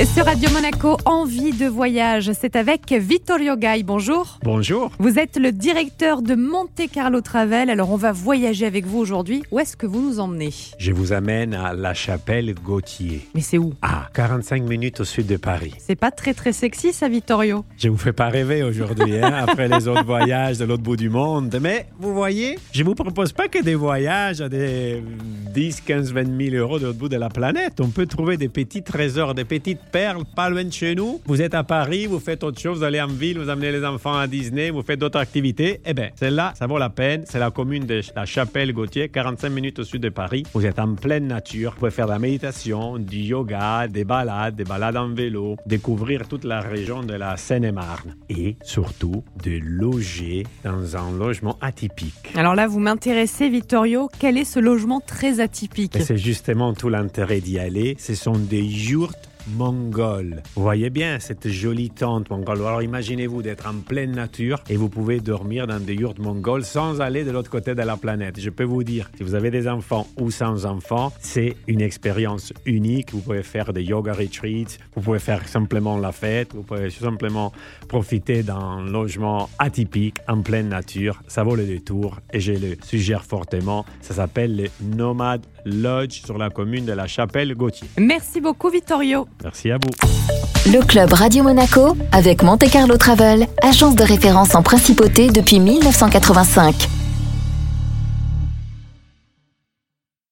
Et sur Radio Monaco, Envie de voyage, c'est avec Vittorio Gay. Bonjour. Bonjour. Vous êtes le directeur de Monte Carlo Travel. Alors on va voyager avec vous aujourd'hui. Où est-ce que vous nous emmenez? Je vous amène à La Chapelle Gauthier. Mais c'est où? À 45 minutes au sud de Paris. C'est pas très très sexy ça, Vittorio? Je vous fais pas rêver aujourd'hui, hein, après les autres voyages de l'autre bout du monde. Mais vous voyez, je vous propose pas que des voyages à des 10, 15, 20 000 euros de l'autre bout de la planète. On peut trouver des petits trésors, des petites perles pas loin de chez nous. Vous êtes à Paris, vous faites autre chose, vous allez en ville, vous amenez les enfants à Disney, vous faites d'autres activités. Eh bien, celle-là, ça vaut la peine. C'est la commune de la Chapelle-Gauthier, 45 minutes au sud de Paris. Vous êtes en pleine nature. Vous pouvez faire de la méditation, du yoga, des balades, des balades en vélo, découvrir toute la région de la Seine-et-Marne. Et surtout, de loger dans un logement atypique. Alors là, vous m'intéressez, Vittorio. Quel est ce logement très atypique? C'est justement tout l'intérêt d'y aller. Ce sont des yurts mongoles. Vous voyez bien cette jolie tente mongole. Alors imaginez-vous d'être en pleine nature et vous pouvez dormir dans des yurts mongoles sans aller de l'autre côté de la planète. Je peux vous dire, si vous avez des enfants ou sans enfants, c'est une expérience unique. Vous pouvez faire des yoga retreats, vous pouvez faire simplement la fête, vous pouvez simplement profiter d'un logement atypique en pleine nature. Ça vaut le détour et je le suggère fortement. Ça s'appelle le Nomad Lodge sur la commune de la Chapelle-Gauthier. Merci beaucoup, Vittorio. Merci à vous. Le club Radio Monaco avec Monte Carlo Travel, agence de référence en principauté depuis 1985.